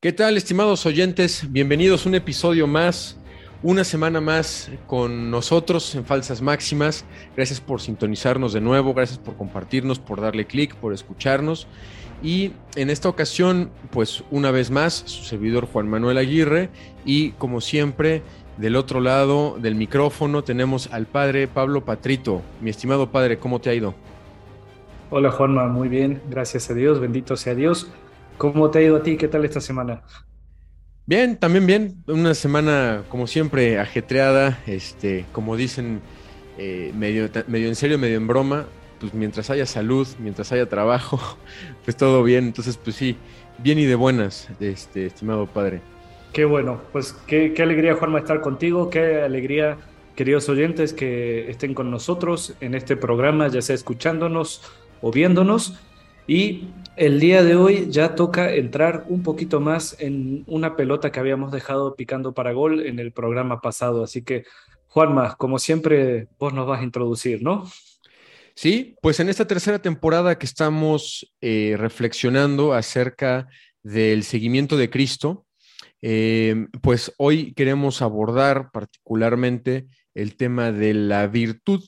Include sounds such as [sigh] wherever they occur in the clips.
¿Qué tal, estimados oyentes? Bienvenidos a un episodio más, una semana más con nosotros en Falsas Máximas. Gracias por sintonizarnos de nuevo, gracias por compartirnos, por darle clic, por escucharnos. Y en esta ocasión, pues una vez más, su servidor Juan Manuel Aguirre y como siempre, del otro lado del micrófono tenemos al padre Pablo Patrito. Mi estimado padre, ¿cómo te ha ido? Hola Juanma, muy bien, gracias a Dios, bendito sea Dios. ¿Cómo te ha ido a ti? ¿Qué tal esta semana? Bien, también bien. Una semana, como siempre, ajetreada. Este, como dicen, eh, medio, medio en serio, medio en broma. Pues mientras haya salud, mientras haya trabajo, [laughs] pues todo bien. Entonces, pues sí, bien y de buenas, este, estimado padre. Qué bueno, pues qué, qué alegría, Juanma, estar contigo. Qué alegría, queridos oyentes, que estén con nosotros en este programa, ya sea escuchándonos o viéndonos. Y el día de hoy ya toca entrar un poquito más en una pelota que habíamos dejado picando para gol en el programa pasado. Así que, Juanma, como siempre, vos nos vas a introducir, ¿no? Sí, pues en esta tercera temporada que estamos eh, reflexionando acerca del seguimiento de Cristo, eh, pues hoy queremos abordar particularmente el tema de la virtud.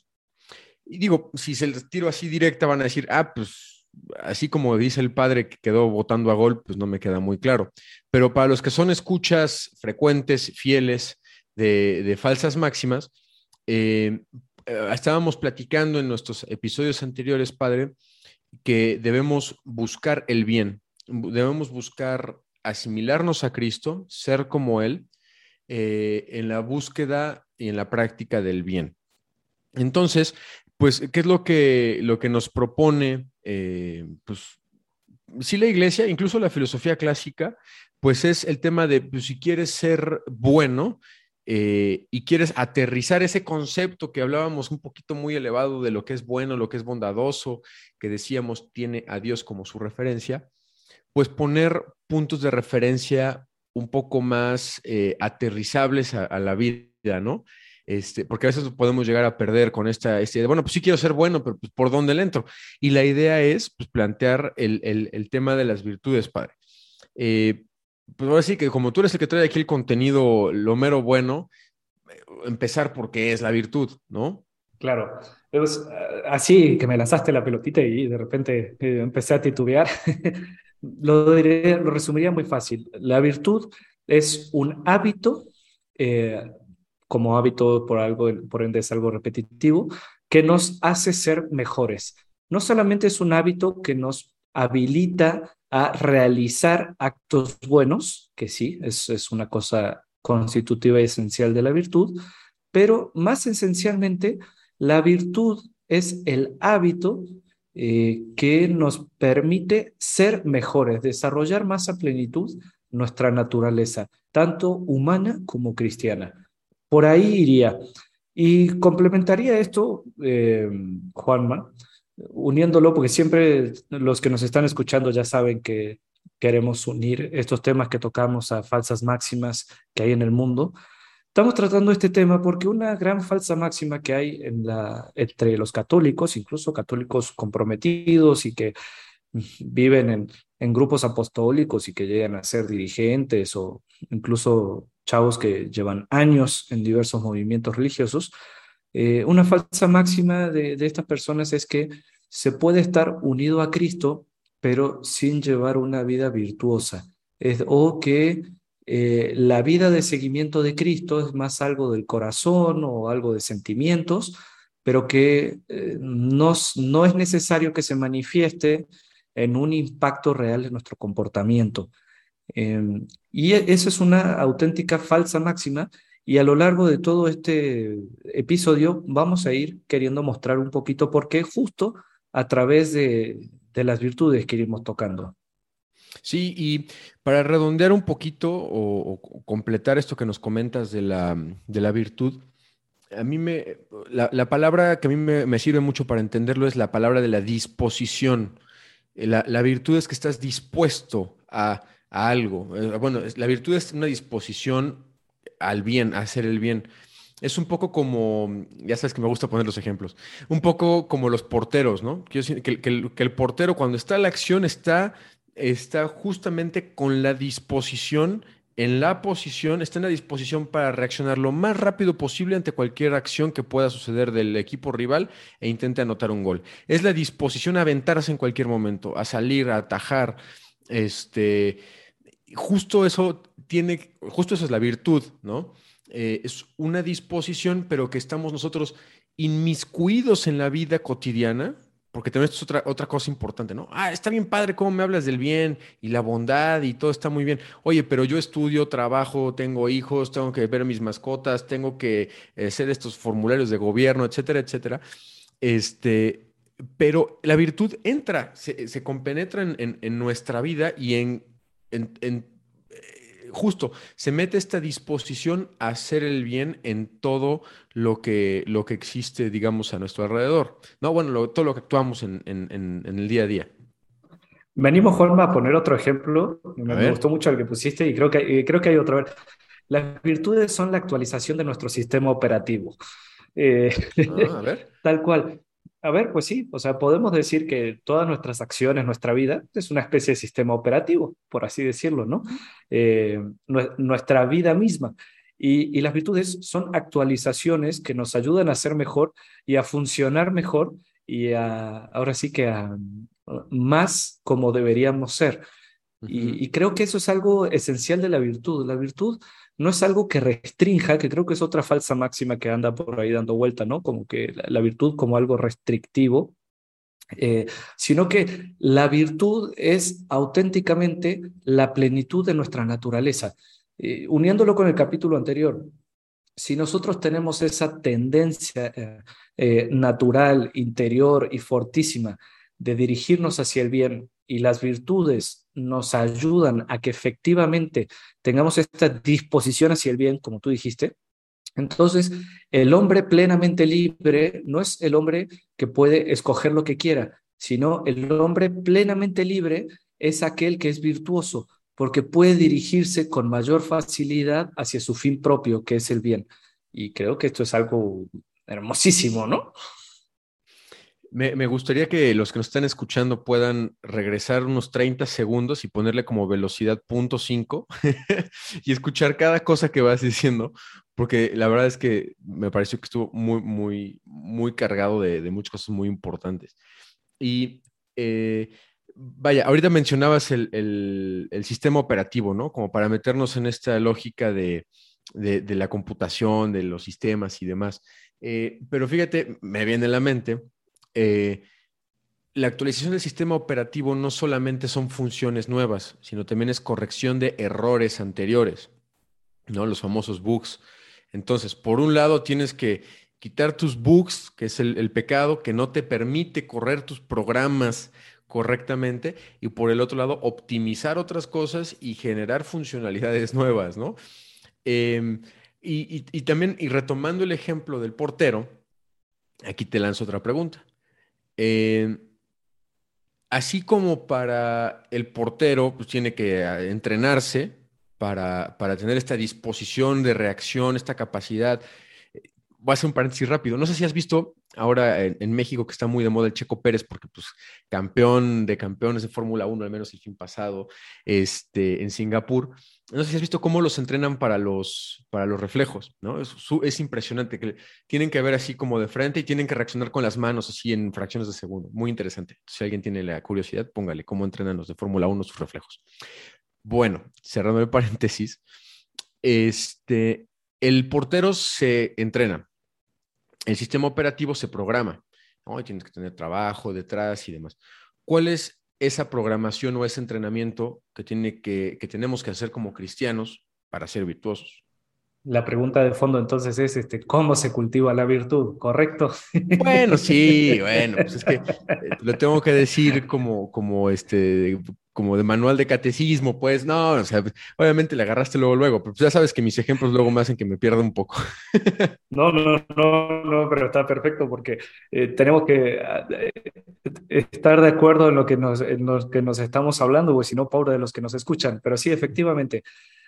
Y digo, si se les tiro así directa, van a decir, ah, pues así como dice el padre que quedó votando a gol, pues no me queda muy claro. Pero para los que son escuchas frecuentes, fieles de, falsas máximas, eh, eh, estábamos platicando en nuestros episodios anteriores, padre, que debemos buscar el bien, debemos buscar asimilarnos a Cristo, ser como Él, eh, en la búsqueda y en la práctica del bien. Entonces, pues, ¿qué es lo que, lo que nos propone eh, pues sí la iglesia, incluso la filosofía clásica, pues es el tema de pues, si quieres ser bueno eh, y quieres aterrizar ese concepto que hablábamos un poquito muy elevado de lo que es bueno, lo que es bondadoso, que decíamos tiene a Dios como su referencia, pues poner puntos de referencia un poco más eh, aterrizables a, a la vida, ¿no? Este, porque a veces podemos llegar a perder con esta, este, bueno, pues sí quiero ser bueno, pero pues, ¿por dónde le entro? Y la idea es pues, plantear el, tema de las virtudes, padre. Eh, pues ahora sí que como tú eres el que trae aquí el contenido, lo mero bueno, empezar porque es la virtud, ¿no? Claro, pues, así que me lanzaste la pelotita y de repente eh, empecé a titubear, [laughs] lo, lo resumiría muy fácil. La virtud es un hábito eh, como hábito por algo, por ende es algo repetitivo, que nos hace ser mejores. No solamente es un hábito que nos habilita a realizar actos buenos, que sí, es, es una cosa constitutiva y esencial de la virtud, pero más esencialmente, la virtud es el hábito eh, que nos permite ser mejores, desarrollar más a plenitud nuestra naturaleza, tanto humana como cristiana. Por ahí iría. Y complementaría esto, eh, Juanma, uniéndolo, porque siempre los que nos están escuchando ya saben que queremos unir estos temas que tocamos a falsas máximas que hay en el mundo. Estamos tratando este tema porque una gran falsa máxima que hay entre los católicos, incluso católicos comprometidos y que viven en, en grupos apostólicos y que llegan a ser dirigentes o incluso chavos que llevan años en diversos movimientos religiosos, eh, una falsa máxima de, estas personas es que se puede estar unido a Cristo, pero sin llevar una vida virtuosa, o que eh, la vida de seguimiento de Cristo es más algo del corazón o algo de sentimientos, pero que eh, no, no es necesario que se manifieste en un impacto real en nuestro comportamiento. Em, y e, eso es una auténtica falsa máxima y a lo largo de todo este episodio vamos a ir queriendo mostrar un poquito por qué justo a través de, las virtudes que iremos tocando. Sí, y para redondear un poquito o, completar esto que nos comentas de la, de la virtud, a mí me, la, palabra que a mí me, sirve mucho para entenderlo es la palabra de la disposición. La, la virtud es que estás dispuesto a algo. Eh, bueno, la virtud es una disposición al bien, a hacer el bien. Es un poco como, ya sabes que me gusta poner los ejemplos, un poco como los porteros, ¿no? Que, que, el, portero cuando está en la acción está está justamente con la disposición, en la posición, está en la disposición para reaccionar lo más rápido posible ante cualquier acción que pueda suceder del equipo rival e intente anotar un gol. Es la disposición a aventarse en cualquier momento, a salir, a atajar. Este, justo eso tiene, justo eso es la virtud, ¿no? Eh, es una disposición, pero que estamos nosotros inmiscuidos en la vida cotidiana, porque también esto es otra, otra cosa importante, ¿no? Ah, está bien padre cómo me hablas del bien y la bondad y todo está muy bien. Oye, pero yo estudio, trabajo, tengo hijos, tengo que ver a mis mascotas, tengo que eh, hacer estos formularios de gobierno, etcétera, etcétera. Este, pero la virtud entra, se, compenetra en, nuestra vida y en, en justo se mete esta disposición a hacer el bien en todo lo que, lo que existe, digamos, a nuestro alrededor. No, bueno, todo lo que actuamos en, el día a día. Venimos, Juanma, a poner otro ejemplo. Me, gustó mucho el que pusiste y creo que, creo que hay otro. Las virtudes son la actualización de nuestro sistema operativo. Eh, ah, a ver. [laughs] Tal cual. A ver, pues sí, o sea, podemos decir que todas nuestras acciones, nuestra vida, es una especie de sistema operativo, por así decirlo, ¿no? Eh, nuestra vida misma. Y, las virtudes son actualizaciones que nos ayudan a ser mejor y a funcionar mejor y ahora sí que a, más como deberíamos ser. y, y creo que eso es algo esencial de la virtud. La virtud no es algo que restrinja, que creo que es otra falsa máxima que anda por ahí dando vuelta, ¿no? Como que la, virtud como algo restrictivo, eh, sino que la virtud es auténticamente la plenitud de nuestra naturaleza. Eh, uniéndolo con el capítulo anterior, si nosotros tenemos esa tendencia eh, natural, interior y fortísima de dirigirnos hacia el bien y las virtudes nos ayudan a que efectivamente tengamos esta disposición hacia el bien, como tú dijiste, entonces el hombre plenamente libre no es el hombre que puede escoger lo que quiera, sino el hombre plenamente libre es aquel que es virtuoso, porque puede dirigirse con mayor facilidad hacia su fin propio, que es el bien. Y creo que esto es algo hermosísimo, ¿no? Me, gustaría que los que nos están escuchando puedan regresar unos 30 segundos y ponerle como velocidad punto 5 [laughs] y escuchar cada cosa que vas diciendo, porque la verdad es que me pareció que estuvo muy, muy, muy cargado de, muchas cosas muy importantes. Y eh, vaya, ahorita mencionabas el, sistema operativo, ¿no? Como para meternos en esta lógica de, la computación, de los sistemas y demás. Eh, pero fíjate, me viene a la mente eh, la actualización del sistema operativo no solamente son funciones nuevas, sino también es corrección de errores anteriores, ¿no? Los famosos bugs. Entonces, por un lado, tienes que quitar tus bugs, que es el, pecado que no te permite correr tus programas correctamente, y por el otro lado, optimizar otras cosas y generar funcionalidades [laughs] nuevas, ¿no? Em, y, y también, y retomando el ejemplo del portero, aquí te lanzo otra pregunta. Eh, así como para el portero, pues tiene que ah, entrenarse para, para tener esta disposición de reacción, esta capacidad. Eh, voy a hacer un paréntesis rápido. No sé si has visto ahora en, México que está muy de moda el Checo Pérez, porque pues campeón de campeones de Fórmula 1, al menos el fin pasado, este, en Singapur. No sé si has visto cómo los entrenan para los, para los reflejos, ¿no? Es, es impresionante, que tienen que ver así como de frente y tienen que reaccionar con las manos así en fracciones de segundo. Muy interesante. Si alguien tiene la curiosidad, póngale cómo entrenan los de Fórmula 1 sus reflejos. Bueno, cerrando el paréntesis, este, el portero se entrena el sistema operativo se programa, ¿no? tienes que tener trabajo detrás y demás. ¿Cuál es esa programación o ese entrenamiento que, tiene que, que tenemos que hacer como cristianos para ser virtuosos? La pregunta de fondo entonces es, este, ¿cómo se cultiva la virtud? ¿Correcto? Bueno, sí, bueno, pues es que eh, [laughs] lo tengo que decir como, como, este, como de manual de catecismo, pues no, o sea, obviamente le agarraste luego, luego, pero pues ya sabes que mis ejemplos luego me hacen que me pierda un poco. [laughs] No, no, no, no, pero está perfecto porque eh, tenemos que eh, estar de acuerdo en lo, que nos, en lo que nos estamos hablando, o si no, pobre de los que nos escuchan, pero sí, efectivamente.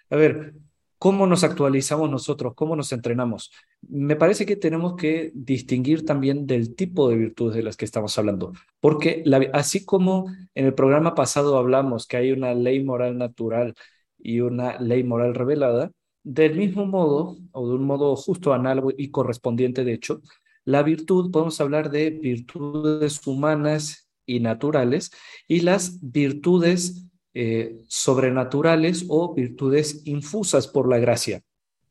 A ver, ¿Cómo nos actualizamos nosotros? ¿Cómo nos entrenamos? Me parece que tenemos que distinguir también del tipo de virtudes de las que estamos hablando, porque así como en el programa pasado hablamos que hay una ley moral natural y una ley moral revelada, del mismo modo, o de un modo justo, análogo y correspondiente, de hecho, la virtud, podemos hablar de virtudes humanas y naturales y las virtudes eh, sobrenaturales o virtudes infusas por la gracia.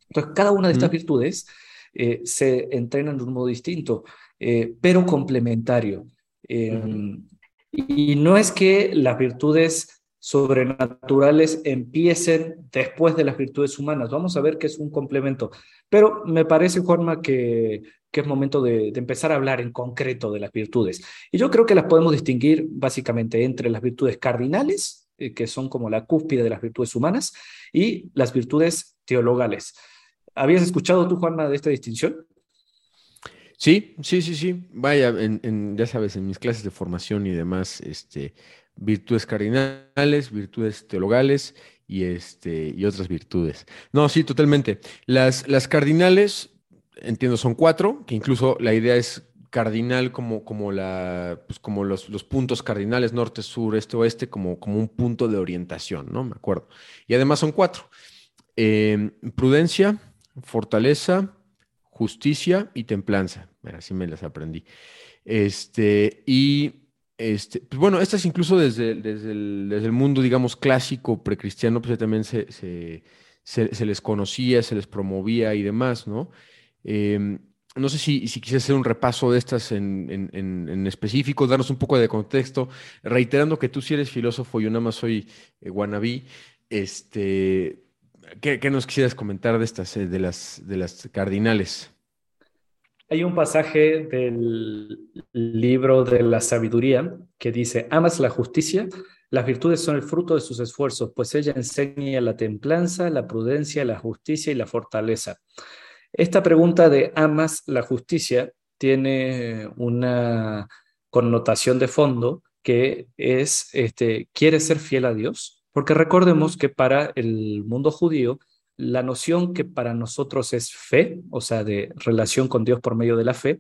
Entonces, cada una de estas virtudes eh, se entrenan de un modo distinto, eh, pero complementario. Em, y no es que las virtudes sobrenaturales empiecen después de las virtudes humanas. Vamos a ver que es un complemento. Pero me parece, Juanma, que, que es momento de, de, empezar a hablar en concreto de las virtudes. Y yo creo que las podemos distinguir básicamente entre las virtudes cardinales que son como la cúspide de las virtudes humanas, y las virtudes teologales. ¿Habías escuchado tú, Juanma, de esta distinción? Sí, sí, sí, sí. Vaya, ya sabes, en mis clases de formación y demás, este, virtudes cardinales, virtudes teologales y, este, y otras virtudes. No, sí, totalmente. Las, las cardinales, entiendo, son cuatro, que incluso la idea es cardinal como, como, la, pues como los, los, puntos cardinales, norte, sur, este, oeste, como, como un punto de orientación, ¿no? Me acuerdo. Y además son cuatro. Em, prudencia, fortaleza, justicia y templanza. Así me las aprendí. Este, y este, pues bueno, estas incluso desde, desde, el, desde el mundo, digamos, clásico, precristiano, pues también se, se, se, les conocía, se les promovía y demás, ¿no? Eh, no sé si, si quisiera hacer un repaso de estas en, específico, darnos un poco de contexto, reiterando que tú sí eres filósofo yo nada más soy eh, Este, ¿qué, nos quisieras comentar de estas, eh, de, las, de las cardinales? Hay un pasaje del libro de la sabiduría que dice, amas la justicia, las virtudes son el fruto de sus esfuerzos, pues ella enseña la templanza, la prudencia, la justicia y la fortaleza. Esta pregunta de ¿amas la justicia? tiene una connotación de fondo que es, este, ¿quieres ser fiel a Dios? Porque recordemos que para el mundo judío, la noción que para nosotros es fe, o sea, de relación con Dios por medio de la fe,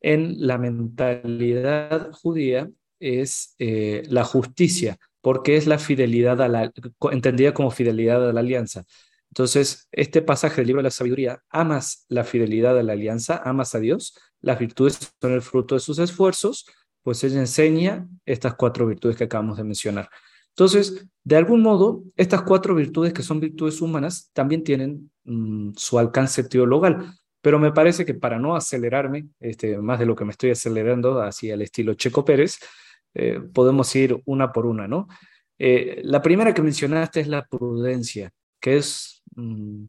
en la mentalidad judía es eh, la justicia, porque es la fidelidad a la, entendida como fidelidad a la alianza. Entonces, este pasaje del libro de la sabiduría, amas la fidelidad de la alianza, amas a Dios, las virtudes son el fruto de sus esfuerzos, pues ella enseña estas cuatro virtudes que acabamos de mencionar. Entonces, de algún modo, estas cuatro virtudes que son virtudes humanas también tienen mm, su alcance teologal, pero me parece que para no acelerarme, este, más de lo que me estoy acelerando hacia el estilo Checo Pérez, eh, podemos ir una por una, ¿no? Eh, la primera que mencionaste es la prudencia, que es Mm,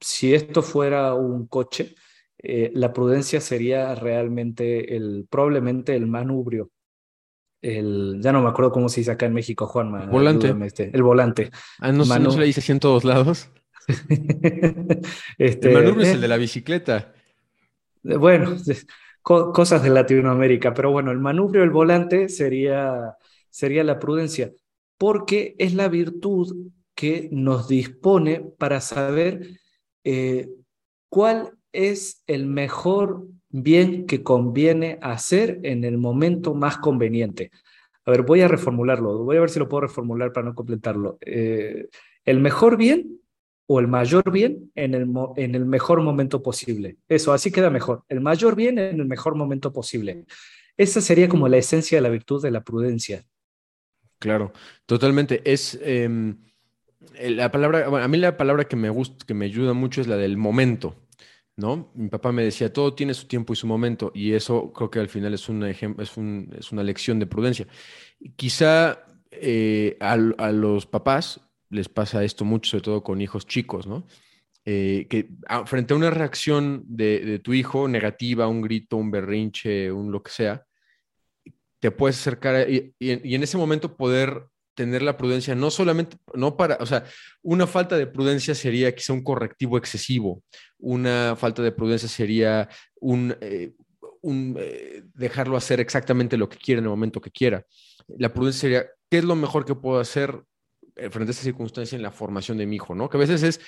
si esto fuera un coche, eh, la prudencia sería realmente el, probablemente el manubrio. El, ya no me acuerdo cómo se dice acá en México, Juan. Volante. Este, el volante. Ah, no, no se le dice así en todos lados. [laughs] este, el manubrio es el de la bicicleta. Eh, bueno, cosas de Latinoamérica, pero bueno, el manubrio, el volante sería, sería la prudencia, porque es la virtud que nos dispone para saber eh, cuál es el mejor bien que conviene hacer en el momento más conveniente. A ver, voy a reformularlo, voy a ver si lo puedo reformular para no completarlo. Eh, el mejor bien o el mayor bien en el, en el mejor momento posible. Eso, así queda mejor. El mayor bien en el mejor momento posible. Esa sería como la esencia de la virtud de la prudencia. Claro, totalmente. Es... Em, la palabra, a mí la palabra que me gusta, que me ayuda mucho es la del momento, ¿no? Mi papá me decía, todo tiene su tiempo y su momento, y eso creo que al final es, un es, un, es una lección de prudencia. Quizá eh, a, los papás les pasa esto mucho, sobre todo con hijos chicos, ¿no? Eh, que frente a una reacción de, tu hijo negativa, un grito, un berrinche, un lo que sea, te puedes acercar y en ese momento poder tener la prudencia, no solamente, no para, o sea, una falta de prudencia sería quizá un correctivo excesivo, una falta de prudencia sería un, eh, eh, dejarlo hacer exactamente lo que quiera en el momento que quiera. La prudencia sería, ¿qué es lo mejor que puedo hacer eh, frente a esta circunstancia en la formación de mi hijo, ¿no? Que a veces es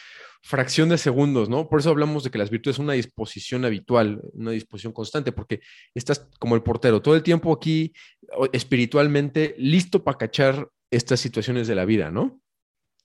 fracción de segundos, ¿no? Por eso hablamos de que las virtudes son una disposición habitual, una disposición constante, porque estás como el portero, todo el tiempo aquí espiritualmente listo para cachar estas situaciones de la vida, ¿no?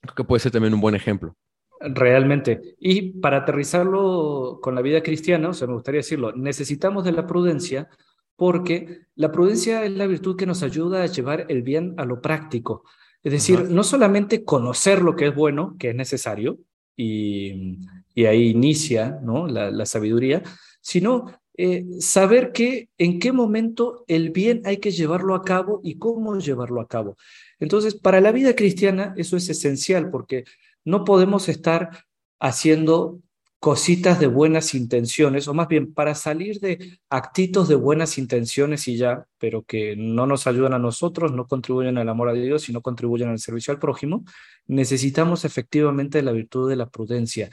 Creo que puede ser también un buen ejemplo. Realmente. Y para aterrizarlo con la vida cristiana, o sea, me gustaría decirlo, necesitamos de la prudencia porque la prudencia es la virtud que nos ayuda a llevar el bien a lo práctico. Es decir, no solamente conocer lo que es bueno, que es necesario, y, ahí inicia ¿no? la, sabiduría, sino eh, saber que en qué momento el bien hay que llevarlo a cabo y cómo llevarlo a cabo. Entonces, para la vida cristiana eso es esencial porque no podemos estar haciendo cositas de buenas intenciones, o más bien para salir de actitos de buenas intenciones y ya, pero que no nos ayudan a nosotros, no contribuyen al amor a Dios y no contribuyen al servicio al prójimo, necesitamos efectivamente la virtud de la prudencia,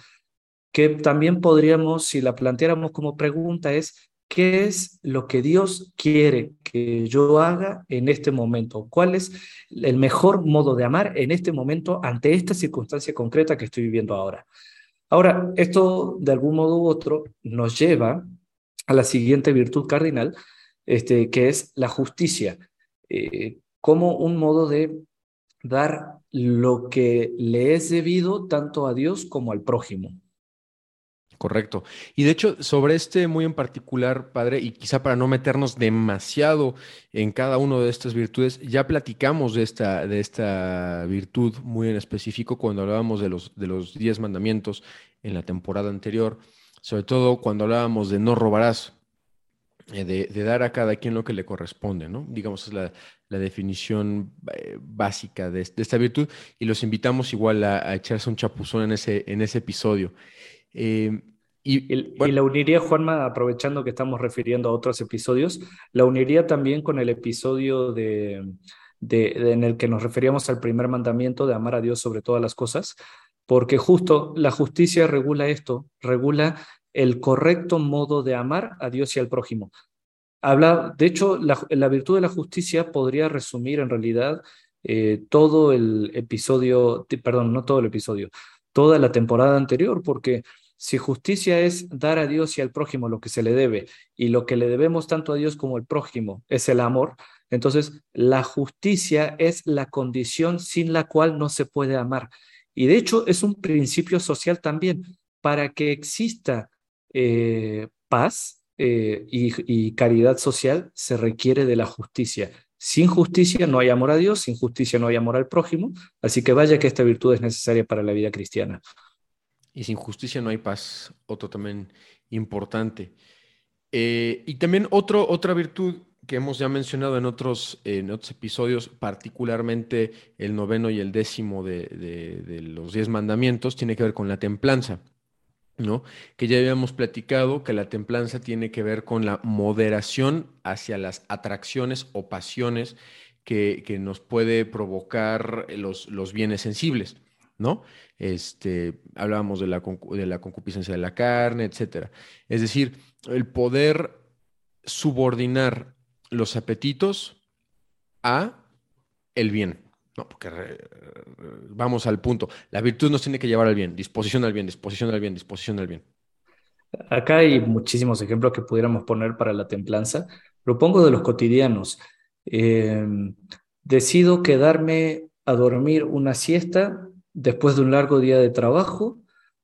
que también podríamos, si la planteáramos como pregunta, es ¿Qué es lo que Dios quiere que yo haga en este momento? ¿Cuál es el mejor modo de amar en este momento ante esta circunstancia concreta que estoy viviendo ahora? Ahora, esto de algún modo u otro nos lleva a la siguiente virtud cardinal, este, que es la justicia, eh, como un modo de dar lo que le es debido tanto a Dios como al prójimo. Correcto. Y de hecho, sobre este muy en particular, padre, y quizá para no meternos demasiado en cada una de estas virtudes, ya platicamos de esta, de esta virtud muy en específico cuando hablábamos de los, de los diez mandamientos en la temporada anterior, sobre todo cuando hablábamos de no robarás, eh, de, dar a cada quien lo que le corresponde, ¿no? Digamos, es la, definición eh, básica de, esta virtud, y los invitamos igual a, echarse un chapuzón en ese, en ese episodio. Eh, y, la uniría, Juanma, aprovechando que estamos refiriendo a otros episodios, la uniría también con el episodio de, de, en el que nos referíamos al primer mandamiento de amar a Dios sobre todas las cosas, porque justo la justicia regula esto, regula el correcto modo de amar a Dios y al prójimo. Habla, de hecho, la, virtud de la justicia podría resumir en realidad eh, todo el episodio, perdón, no todo el episodio, toda la temporada anterior, porque si justicia es dar a Dios y al prójimo lo que se le debe, y lo que le debemos tanto a Dios como al prójimo es el amor, entonces la justicia es la condición sin la cual no se puede amar. Y de hecho es un principio social también. Para que exista eh, paz eh, y caridad social se requiere de la justicia. Sin justicia no hay amor a Dios, sin justicia no hay amor al prójimo, así que vaya que esta virtud es necesaria para la vida cristiana. Y sin justicia no hay paz, otro también importante. Eh, y también otro, otra virtud que hemos ya mencionado en otros, en otros episodios, particularmente el noveno y el décimo de, de, los diez mandamientos, tiene que ver con la templanza, ¿no? Que ya habíamos platicado que la templanza tiene que ver con la moderación hacia las atracciones o pasiones que, que nos puede provocar los, los bienes sensibles. ¿no? Este, hablábamos de la, concupiscencia de la carne, etcétera. Es decir, el poder subordinar los apetitos a el bien. No, porque vamos al punto. La virtud nos tiene que llevar al bien, disposición al bien, disposición al bien, disposición al bien. Acá hay muchísimos ejemplos que pudiéramos poner para la templanza. Propongo de los cotidianos. Eh, decido quedarme a dormir una siesta después de un largo día de trabajo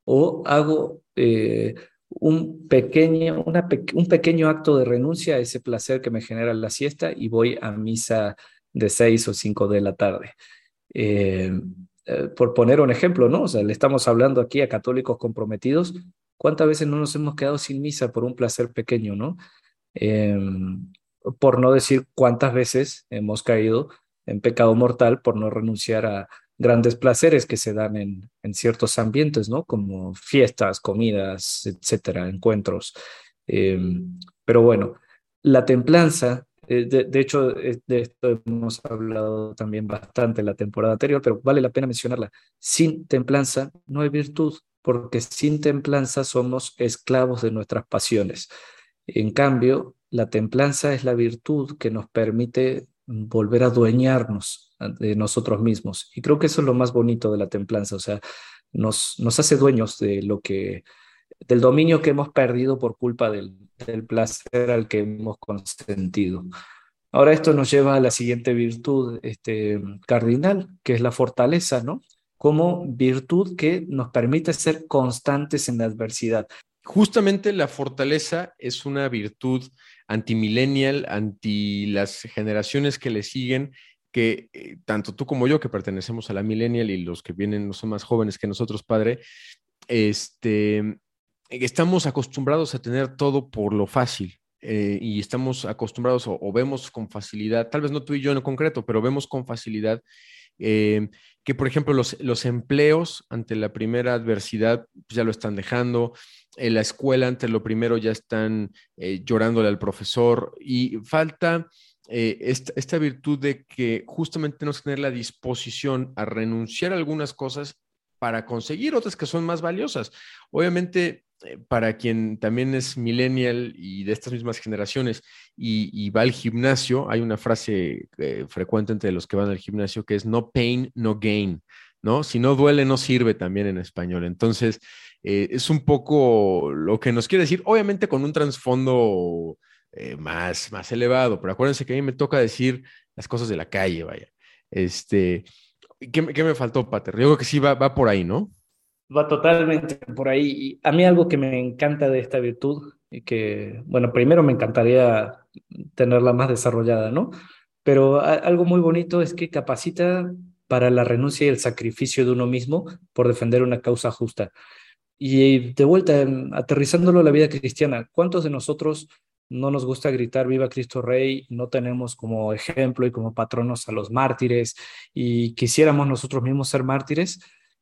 o hago eh, un, pequeño, un pequeño acto de renuncia a ese placer que me genera la siesta y voy a misa de seis o cinco de la tarde. Eh, eh, por poner un ejemplo, ¿no? O sea, le estamos hablando aquí a católicos comprometidos. ¿Cuántas veces no nos hemos quedado sin misa por un placer pequeño, ¿no? Em, por no decir cuántas veces hemos caído en pecado mortal por no renunciar a, grandes placeres que se dan en, en ciertos ambientes, ¿no? Como fiestas, comidas, etcétera, encuentros. Em, pero bueno, la templanza, eh, de, hecho, de esto hemos hablado también bastante en la temporada anterior, pero vale la pena mencionarla. Sin templanza no hay virtud, porque sin templanza somos esclavos de nuestras pasiones. En cambio, la templanza es la virtud que nos permite volver a adueñarnos de nosotros mismos. Y creo que eso es lo más bonito de la templanza, o sea, nos, nos hace dueños de lo que, del dominio que hemos perdido por culpa del, del placer al que hemos consentido. Ahora esto nos lleva a la siguiente virtud este, cardinal, que es la fortaleza, ¿no? Como virtud que nos permite ser constantes en la adversidad. Justamente la fortaleza es una virtud antimillennial, anti las generaciones que le siguen, que eh, tanto tú como yo, que pertenecemos a la millennial y los que vienen no son más jóvenes que nosotros, padre, este, estamos acostumbrados a tener todo por lo fácil. Eh, y estamos acostumbrados o, vemos con facilidad, tal vez no tú y yo en concreto, pero vemos con facilidad eh, que, por ejemplo, los, los, empleos ante la primera adversidad pues, ya lo están dejando, en la escuela ante lo primero ya están eh, llorándole al profesor y falta esta, esta, virtud de que justamente que tener la disposición a renunciar a algunas cosas para conseguir otras que son más valiosas. Obviamente, eh, para quien también es millennial y de estas mismas generaciones y, va al gimnasio, hay una frase eh, frecuente entre los que van al gimnasio que es no pain, no gain, ¿no? Si no duele, no sirve también en español. Entonces, eh, es un poco lo que nos quiere decir, obviamente con un trasfondo más, más elevado, pero acuérdense que a mí me toca decir las cosas de la calle, vaya. Este, ¿qué, me faltó, Pater? Yo creo que sí va, va por ahí, ¿no? Va totalmente por ahí. A mí algo que me encanta de esta virtud, y que, bueno, primero me encantaría tenerla más desarrollada, ¿no? Pero algo muy bonito es que capacita para la renuncia y el sacrificio de uno mismo por defender una causa justa. Y de vuelta, aterrizándolo a la vida cristiana, ¿cuántos de nosotros no nos gusta gritar viva Cristo Rey, no tenemos como ejemplo y como patronos a los mártires y quisiéramos nosotros mismos ser mártires?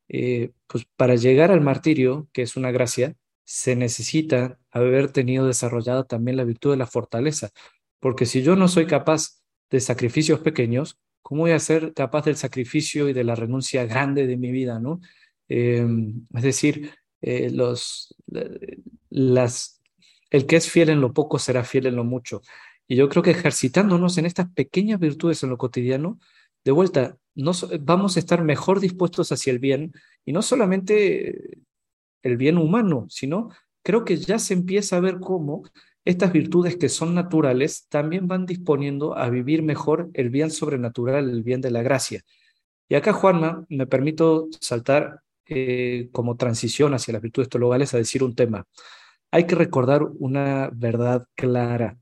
Eh, pues para llegar al martirio, que es una gracia, se necesita haber tenido desarrollada también la virtud de la fortaleza, porque si yo no soy capaz de sacrificios pequeños, ¿cómo voy a ser capaz del sacrificio y de la renuncia grande de mi vida? ¿no? Em, es decir, eh, los, las, el que es fiel en lo poco será fiel en lo mucho. Y yo creo que ejercitándonos en estas pequeñas virtudes en lo cotidiano, de vuelta, vamos a estar mejor dispuestos hacia el bien y no solamente el bien humano, sino creo que ya se empieza a ver cómo estas virtudes que son naturales también van disponiendo a vivir mejor el bien sobrenatural, el bien de la gracia. Y acá, Juanma, me permito saltar eh, como transición hacia las virtudes teologales a decir un tema. Hay que recordar una verdad clara,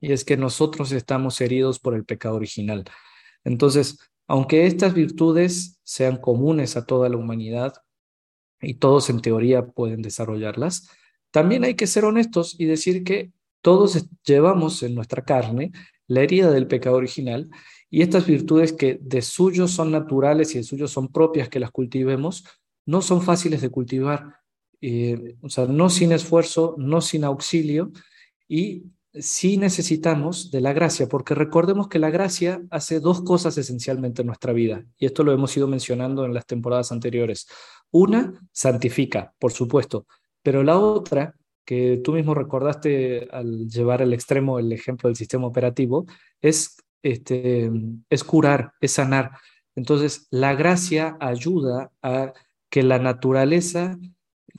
y es que nosotros estamos heridos por el pecado original. Entonces, aunque estas virtudes sean comunes a toda la humanidad y todos en teoría pueden desarrollarlas, también hay que ser honestos y decir que todos llevamos en nuestra carne la herida del pecado original y estas virtudes que de suyo son naturales y de suyo son propias que las cultivemos, no son fáciles de cultivar, eh, o sea, no sin esfuerzo, no sin auxilio y sí necesitamos de la gracia, porque recordemos que la gracia hace dos cosas esencialmente en nuestra vida, y esto lo hemos ido mencionando en las temporadas anteriores. Una, santifica, por supuesto, pero la otra, que tú mismo recordaste al llevar al extremo el ejemplo del sistema operativo, es, este, es curar, es sanar. Entonces, la gracia ayuda a que la naturaleza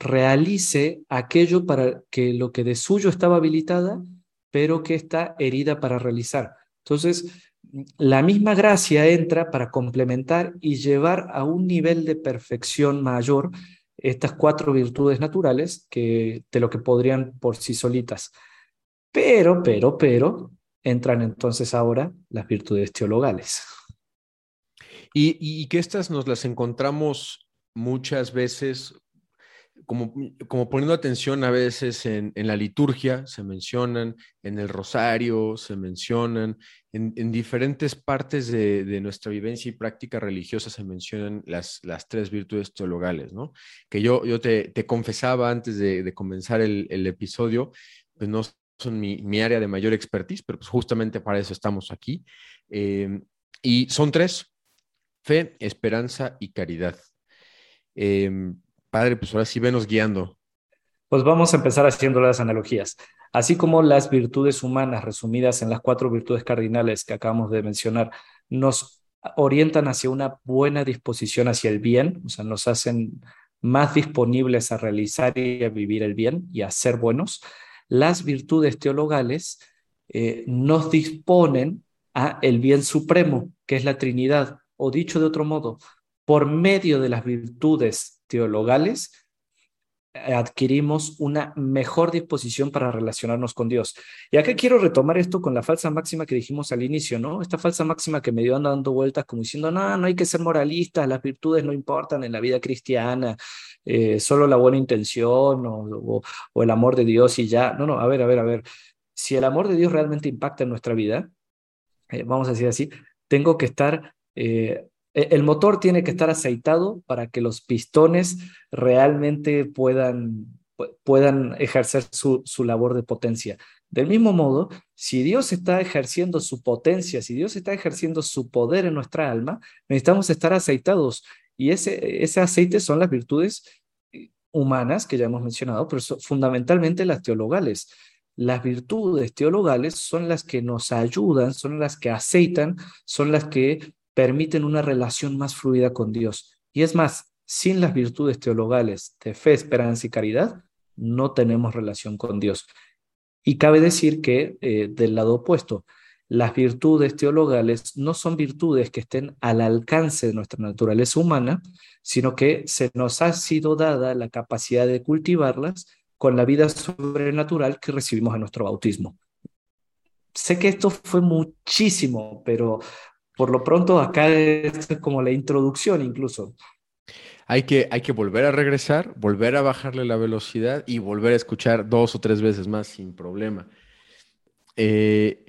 realice aquello para que lo que de suyo estaba habilitada pero que está herida para realizar. Entonces, la misma gracia entra para complementar y llevar a un nivel de perfección mayor estas cuatro virtudes naturales que de lo que podrían por sí solitas. Pero, pero, pero, entran entonces ahora las virtudes teologales. Y, y que estas nos las encontramos muchas veces como, como poniendo atención a veces en, la liturgia, se mencionan, en el rosario, se mencionan, en, diferentes partes de, nuestra vivencia y práctica religiosa se mencionan las, las tres virtudes teologales, ¿no? Que yo, yo te, confesaba antes de, comenzar el, episodio, pues no son mi, área de mayor expertise, pero pues justamente para eso estamos aquí. Eh, y son tres, fe, esperanza y caridad. Eh, Padre, pues ahora sí venos guiando. Pues vamos a empezar haciendo las analogías. Así como las virtudes humanas resumidas en las cuatro virtudes cardinales que acabamos de mencionar nos orientan hacia una buena disposición hacia el bien, o sea, nos hacen más disponibles a realizar y a vivir el bien y a ser buenos. Las virtudes teologales eh, nos disponen a el bien supremo, que es la Trinidad, o dicho de otro modo, por medio de las virtudes teologales, adquirimos una mejor disposición para relacionarnos con Dios. Y acá quiero retomar esto con la falsa máxima que dijimos al inicio, ¿no? Esta falsa máxima que me dio dando vueltas como diciendo, no, no hay que ser moralistas, las virtudes no importan en la vida cristiana, eh, solo la buena intención o, el amor de Dios y ya. No, no, a ver, a ver, a ver. Si el amor de Dios realmente impacta en nuestra vida, eh, vamos a decir así, tengo que estar eh, el motor tiene que estar aceitado para que los pistones realmente puedan, puedan ejercer su, su, labor de potencia. Del mismo modo, si Dios está ejerciendo su potencia, si Dios está ejerciendo su poder en nuestra alma, necesitamos estar aceitados. Y ese, ese aceite son las virtudes humanas que ya hemos mencionado, pero fundamentalmente las teologales. Las virtudes teologales son las que nos ayudan, son las que aceitan, son las que permiten una relación más fluida con Dios. Y es más, sin las virtudes teologales de fe, esperanza y caridad, no tenemos relación con Dios. Y cabe decir que eh, del lado opuesto, las virtudes teologales no son virtudes que estén al alcance de nuestra naturaleza humana, sino que se nos ha sido dada la capacidad de cultivarlas con la vida sobrenatural que recibimos en nuestro bautismo. Sé que esto fue muchísimo, pero por lo pronto, acá es como la introducción incluso. Hay que, hay que volver a regresar, volver a bajarle la velocidad y volver a escuchar dos o tres veces más sin problema. Eh,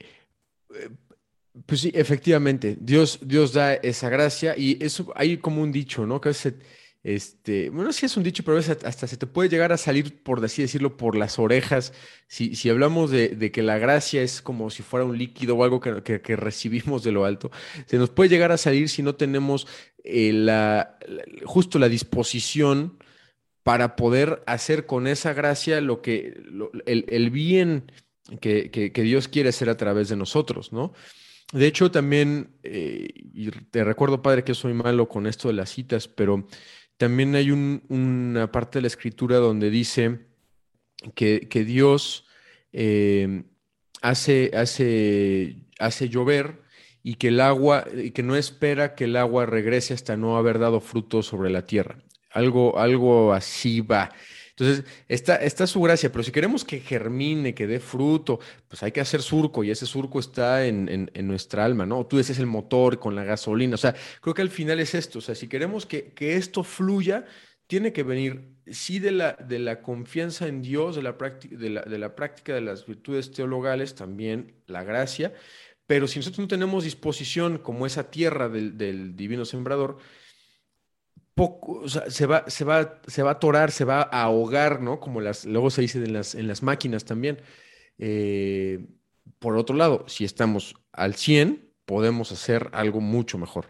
pues sí, efectivamente, Dios, Dios da esa gracia y eso hay como un dicho, ¿no? Que veces este, bueno, sí es un dicho, pero hasta se te puede llegar a salir, por así decirlo, por las orejas. Si, si hablamos de, que la gracia es como si fuera un líquido o algo que, recibimos de lo alto, se nos puede llegar a salir si no tenemos eh, justo la disposición para poder hacer con esa gracia lo que, el, bien que, Dios quiere hacer a través de nosotros, ¿no? De hecho, también, eh, y te recuerdo, padre, que soy malo con esto de las citas, pero también hay una parte de la escritura donde dice que, Dios eh, hace, hace, hace llover y que el agua, y que no espera que el agua regrese hasta no haber dado fruto sobre la tierra. Algo, algo así va. Entonces, está, está su gracia, pero si queremos que germine, que dé fruto, pues hay que hacer surco y ese surco está en, nuestra alma, ¿no? Tú dices el motor con la gasolina, o sea, creo que al final es esto, o sea, si queremos que, esto fluya, tiene que venir, sí, de la, de la confianza en Dios, de la, práctica, de, la, de la práctica de las virtudes teologales, también la gracia, pero si nosotros no tenemos disposición como esa tierra del, del divino sembrador, poco, se va, se va, se va a atorar, se va a ahogar, ¿no? Como las, luego se dice en las, en las máquinas también. Eh, por otro lado, si estamos al 100, podemos hacer algo mucho mejor.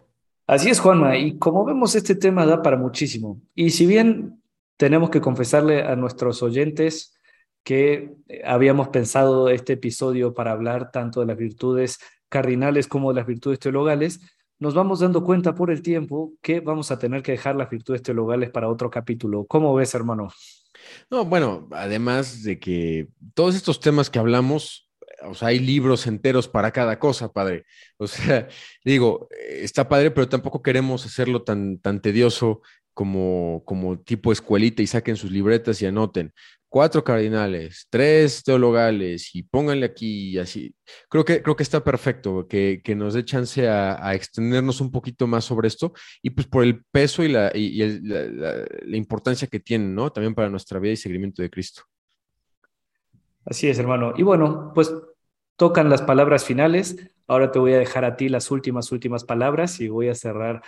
Así es, Juanma, y como vemos, este tema da para muchísimo. Y si bien tenemos que confesarle a nuestros oyentes que eh, habíamos pensado este episodio para hablar tanto de las virtudes cardinales como de las virtudes teologales, nos vamos dando cuenta por el tiempo que vamos a tener que dejar las virtudes teologales para otro capítulo. ¿Cómo ves, hermano? No, bueno, además de que todos estos temas que hablamos, o sea, hay libros enteros para cada cosa, padre. O sea, [laughs] digo, está padre, pero tampoco queremos hacerlo tan, tan tedioso como, como tipo escuelita y saquen sus libretas y anoten cuatro cardinales, tres teologales y pónganle aquí y así. Creo que, creo que está perfecto que, que nos dé chance a, extendernos un poquito más sobre esto y pues por el peso y, la, y, la, importancia que tiene, ¿no? También para nuestra vida y seguimiento de Cristo. Así es, hermano. Y bueno, pues tocan las palabras finales. Ahora te voy a dejar a ti las últimas, últimas palabras y voy a cerrar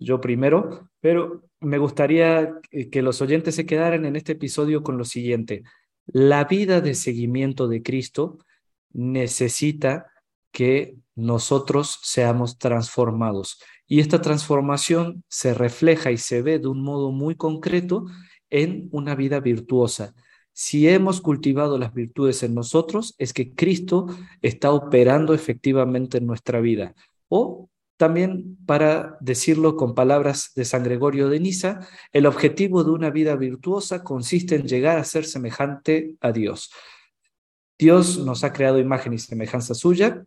yo primero, pero me gustaría que los oyentes se quedaran en este episodio con lo siguiente. La vida de seguimiento de Cristo necesita que nosotros seamos transformados. Y esta transformación se refleja y se ve de un modo muy concreto en una vida virtuosa. Si hemos cultivado las virtudes en nosotros, es que Cristo está operando efectivamente en nuestra vida. O también para decirlo con palabras de San Gregorio de Niza, el objetivo de una vida virtuosa consiste en llegar a ser semejante a Dios. Dios nos ha creado imagen y semejanza suya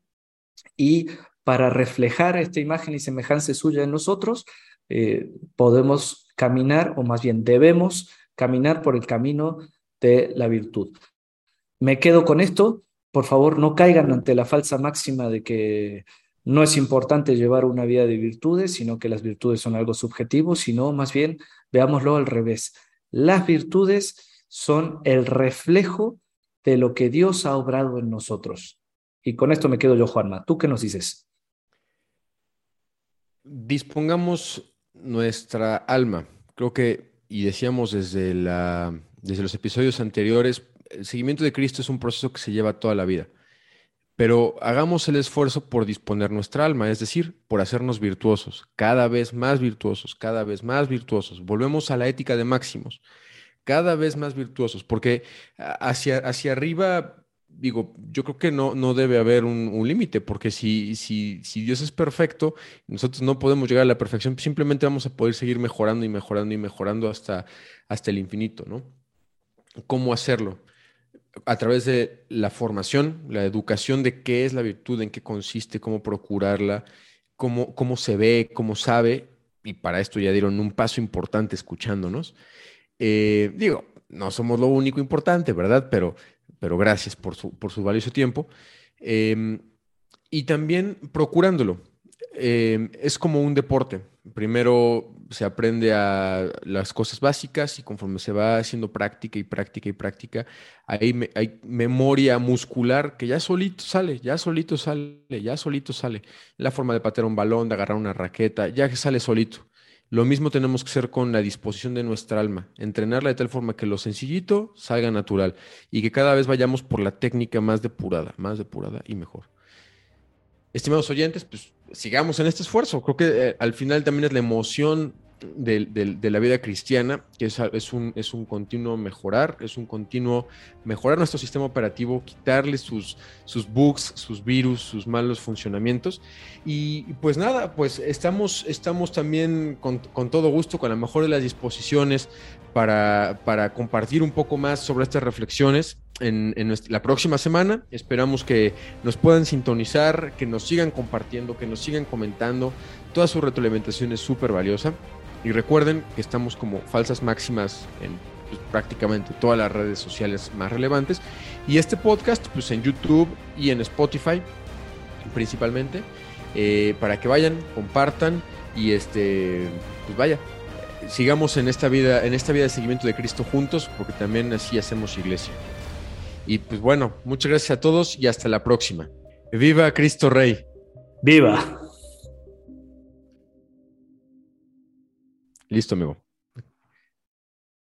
y para reflejar esta imagen y semejanza suya en nosotros, eh, podemos caminar, o más bien debemos caminar por el camino de la virtud. Me quedo con esto. Por favor, no caigan ante la falsa máxima de que no es importante llevar una vida de virtudes, sino que las virtudes son algo subjetivo, sino más bien veámoslo al revés. Las virtudes son el reflejo de lo que Dios ha obrado en nosotros. Y con esto me quedo yo, Juanma. ¿Tú qué nos dices? Dispongamos nuestra alma. Creo que, y decíamos desde, la, desde los episodios anteriores, el seguimiento de Cristo es un proceso que se lleva toda la vida. Pero hagamos el esfuerzo por disponer nuestra alma, es decir, por hacernos virtuosos, cada vez más virtuosos, cada vez más virtuosos. Volvemos a la ética de máximos, cada vez más virtuosos, porque hacia, hacia arriba, digo, yo creo que no, no debe haber un, límite, porque si, si, si Dios es perfecto, nosotros no podemos llegar a la perfección, simplemente vamos a poder seguir mejorando y mejorando y mejorando hasta, hasta el infinito, ¿no? ¿Cómo hacerlo? A través de la formación, la educación de qué es la virtud, en qué consiste, cómo procurarla, cómo, cómo se ve, cómo sabe, y para esto ya dieron un paso importante escuchándonos. Eh, digo, no somos lo único importante, ¿verdad? Pero, pero gracias por su, por su valioso tiempo. Em, y también procurándolo. Em, es como un deporte. Primero se aprende a las cosas básicas y conforme se va haciendo práctica y práctica y práctica, hay, hay memoria muscular que ya solito sale, ya solito sale, ya solito sale. La forma de patear un balón, de agarrar una raqueta, ya sale solito. Lo mismo tenemos que hacer con la disposición de nuestra alma, entrenarla de tal forma que lo sencillito salga natural y que cada vez vayamos por la técnica más depurada, más depurada y mejor. Estimados oyentes, pues sigamos en este esfuerzo. Creo que eh, al final también es la emoción de, la vida cristiana, que es, un, continuo mejorar, es un continuo mejorar nuestro sistema operativo, quitarle sus, bugs, sus virus, sus malos funcionamientos. Y pues nada, pues estamos, estamos también con, todo gusto, con la mejor de las disposiciones para compartir un poco más sobre estas reflexiones en, la próxima semana. Esperamos que nos puedan sintonizar, que nos sigan compartiendo, que nos sigan comentando. Toda su retroalimentación es súper valiosa. Y recuerden que estamos como falsas máximas en pues, prácticamente todas las redes sociales más relevantes. Y este podcast, pues en YouTube y en Spotify principalmente, eh, para que vayan, compartan y este, pues vaya, sigamos en esta vida, en esta vida de seguimiento de Cristo juntos, porque también así hacemos iglesia. Y pues bueno, muchas gracias a todos y hasta la próxima. Viva Cristo Rey. Viva. Listo, amigo.